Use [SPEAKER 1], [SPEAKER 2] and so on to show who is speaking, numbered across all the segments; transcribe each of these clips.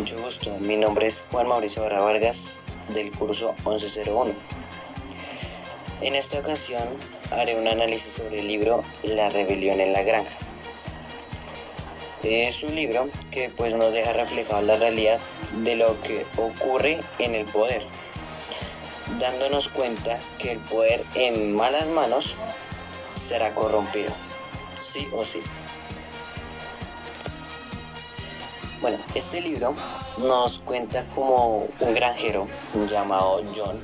[SPEAKER 1] Mucho gusto, mi nombre es Juan Mauricio Barra Vargas del curso 1101. En esta ocasión haré un análisis sobre el libro La rebelión en la granja. Es un libro que pues nos deja reflejado la realidad de lo que ocurre en el poder, dándonos cuenta que el poder en malas manos será corrompido, sí o sí. Bueno, este libro nos cuenta como un granjero llamado John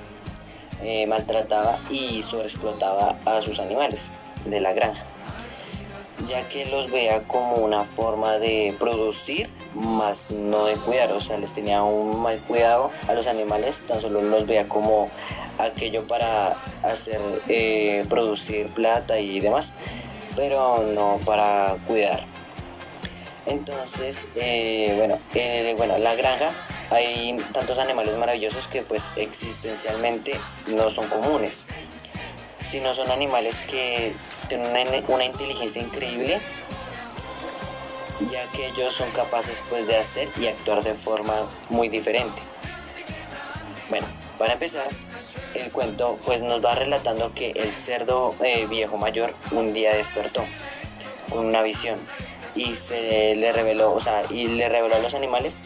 [SPEAKER 1] eh, maltrataba y sobreexplotaba a sus animales de la granja, ya que los veía como una forma de producir, más no de cuidar, o sea, les tenía un mal cuidado a los animales, tan solo los veía como aquello para hacer eh, producir plata y demás, pero no para cuidar. Entonces, eh, bueno, eh, bueno, la granja hay tantos animales maravillosos que pues existencialmente no son comunes, sino son animales que tienen una, inteligencia increíble, ya que ellos son capaces pues de hacer y actuar de forma muy diferente. Bueno, para empezar, el cuento pues nos va relatando que el cerdo eh, viejo mayor un día despertó con una visión y se le reveló, o sea, y le reveló a los animales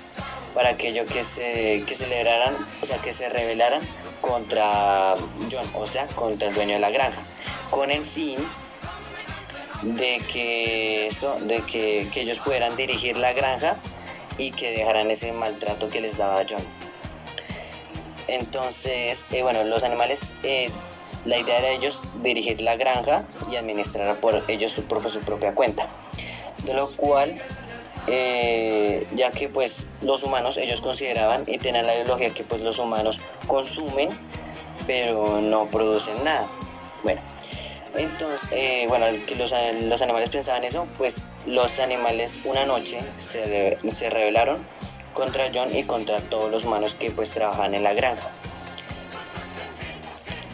[SPEAKER 1] para aquello que se que celebraran, o sea, que se rebelaran contra John, o sea, contra el dueño de la granja, con el fin de que esto, de que, ellos pudieran dirigir la granja y que dejaran ese maltrato que les daba John. Entonces, eh, bueno, los animales, eh, la idea era ellos dirigir la granja y administrar por ellos su, por su propia cuenta de lo cual eh, ya que pues los humanos ellos consideraban y tenían la ideología que pues los humanos consumen pero no producen nada. Bueno entonces eh, bueno que los, los, animales pensaban eso pues los animales una noche se, se rebelaron contra John y contra todos los humanos que pues trabajan en la granja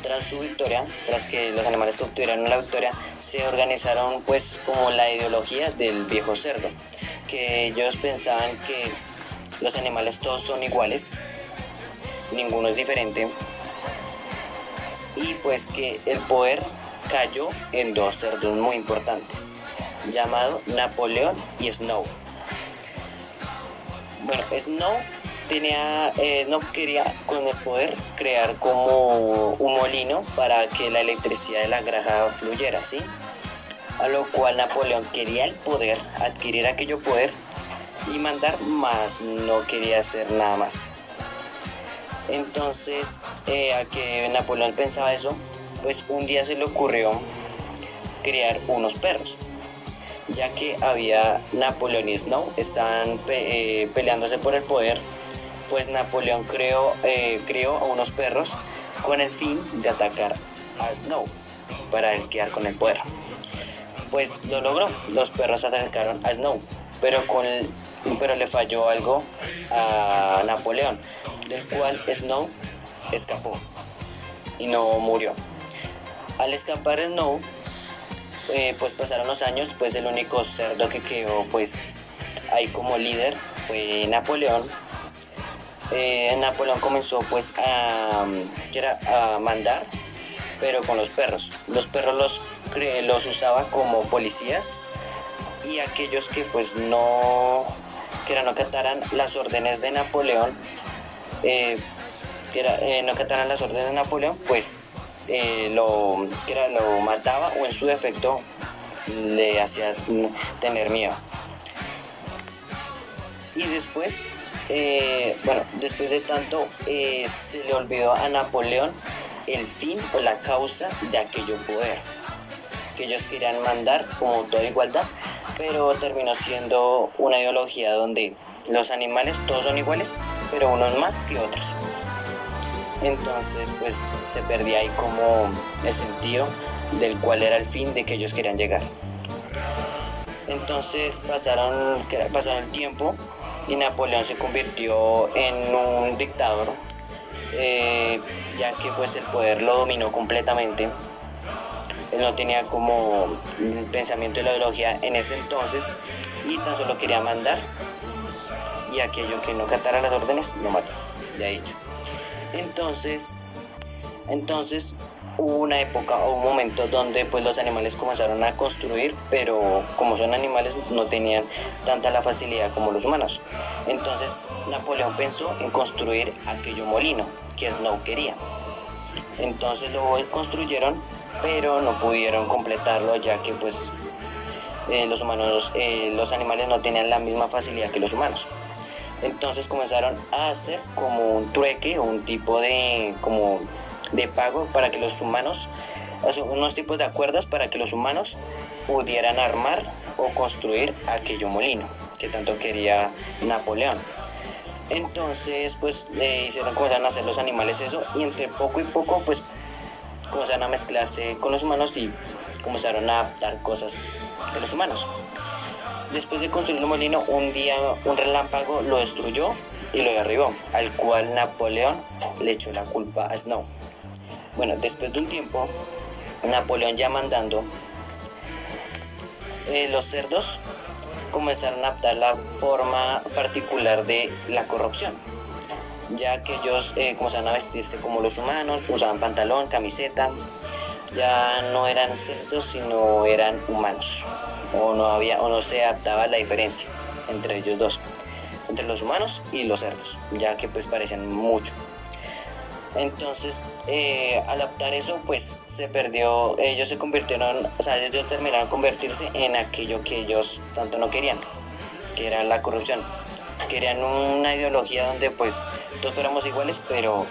[SPEAKER 1] tras su victoria, tras que los animales obtuvieron la victoria, se organizaron pues como la ideología del viejo cerdo, que ellos pensaban que los animales todos son iguales, ninguno es diferente, y pues que el poder cayó en dos cerdos muy importantes, llamado Napoleón y Snow. Bueno, Snow tenía, eh, no quería con el poder crear como un molino para que la electricidad de la granja fluyera, ¿sí? A lo cual Napoleón quería el poder, adquirir aquello poder y mandar más, no quería hacer nada más. Entonces, eh, a que Napoleón pensaba eso, pues un día se le ocurrió crear unos perros ya que había Napoleón y Snow, estaban eh, peleándose por el poder pues Napoleón creó, eh, creó a unos perros con el fin de atacar a Snow para el quedar con el poder. Pues lo logró, los perros atacaron a Snow, pero, con pero le falló algo a Napoleón, del cual Snow escapó y no murió. Al escapar Snow, eh, pues pasaron los años, pues el único cerdo que quedó pues ahí como líder fue Napoleón eh, Napoleón comenzó pues a, a mandar, pero con los perros. Los perros los, los usaba como policías y aquellos que pues no, que no las órdenes de Napoleón, eh, que eh, no acataran las órdenes de Napoleón, pues lo, que era, lo mataba o en su defecto le hacía tener miedo. Y después eh, bueno, después de tanto, eh, se le olvidó a Napoleón el fin o la causa de aquello poder que ellos querían mandar como toda igualdad, pero terminó siendo una ideología donde los animales todos son iguales, pero unos más que otros. Entonces, pues se perdía ahí como el sentido del cual era el fin de que ellos querían llegar. Entonces pasaron, pasaron el tiempo y Napoleón se convirtió en un dictador, eh, ya que pues el poder lo dominó completamente. Él no tenía como el pensamiento y la ideología en ese entonces y tan solo quería mandar y aquello que no catara las órdenes lo mata, ya dicho. Entonces, entonces hubo una época o un momento donde pues los animales comenzaron a construir, pero como son animales no tenían tanta la facilidad como los humanos. Entonces Napoleón pensó en construir aquello molino que Snow quería. Entonces lo construyeron, pero no pudieron completarlo ya que pues eh, los humanos, eh, los animales no tenían la misma facilidad que los humanos. Entonces comenzaron a hacer como un trueque o un tipo de como de pago para que los humanos, unos tipos de acuerdos para que los humanos pudieran armar o construir aquello molino que tanto quería Napoleón. Entonces, pues le hicieron, comenzaron a hacer los animales eso y entre poco y poco, pues comenzaron a mezclarse con los humanos y comenzaron a adaptar cosas de los humanos. Después de construir el molino, un día un relámpago lo destruyó y lo derribó, al cual Napoleón le echó la culpa a Snow. Bueno, después de un tiempo, Napoleón ya mandando, eh, los cerdos comenzaron a adaptar la forma particular de la corrupción, ya que ellos eh, comenzaron a vestirse como los humanos, usaban pantalón, camiseta, ya no eran cerdos, sino eran humanos, o no, había, o no se adaptaba la diferencia entre ellos dos, entre los humanos y los cerdos, ya que pues parecían mucho. Entonces, eh, al adaptar eso, pues se perdió, ellos se convirtieron, o sea, ellos terminaron convertirse en aquello que ellos tanto no querían, que era la corrupción. Querían una ideología donde pues todos fuéramos iguales, pero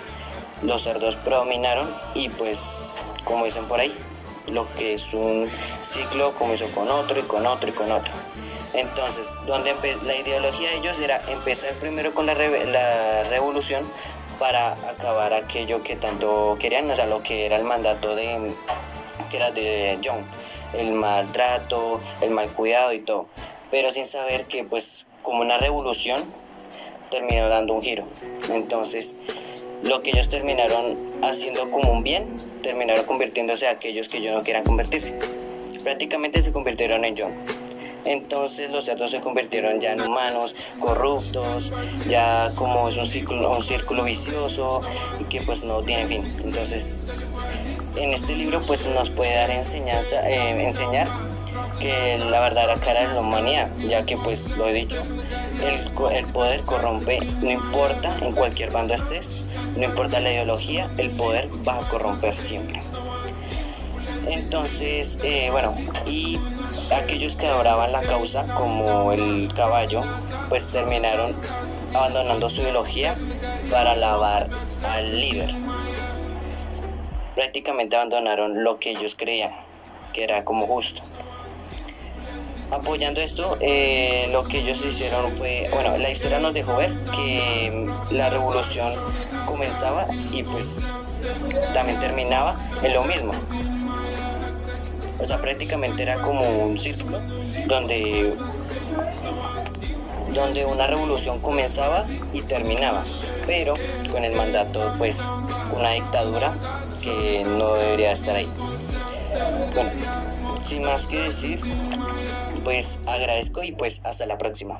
[SPEAKER 1] los cerdos predominaron y pues, como dicen por ahí, lo que es un ciclo comenzó con otro y con otro y con otro. Entonces, donde la ideología de ellos era empezar primero con la, la revolución para acabar aquello que tanto querían, o sea, lo que era el mandato de, que era de John, el maltrato, el mal cuidado y todo, pero sin saber que pues como una revolución terminó dando un giro. Entonces, lo que ellos terminaron haciendo como un bien, terminaron convirtiéndose a aquellos que ellos no quieran convertirse. Prácticamente se convirtieron en John. Entonces los cerdos se convirtieron ya en humanos corruptos, ya como es un círculo, un círculo vicioso que pues no tiene fin. Entonces en este libro pues nos puede dar enseñanza, eh, enseñar que la verdadera cara de la humanidad, ya que pues lo he dicho, el, el, poder corrompe, no importa en cualquier bando estés, no importa la ideología, el poder va a corromper siempre. Entonces, eh, bueno, y aquellos que adoraban la causa, como el caballo, pues terminaron abandonando su ideología para alabar al líder. Prácticamente abandonaron lo que ellos creían, que era como justo. Apoyando esto, eh, lo que ellos hicieron fue, bueno, la historia nos dejó ver que la revolución comenzaba y pues también terminaba en lo mismo, o sea, prácticamente era como un círculo donde, donde una revolución comenzaba y terminaba, pero con el mandato, pues, una dictadura que no debería estar ahí. Bueno, sin más que decir, pues agradezco y pues hasta la próxima.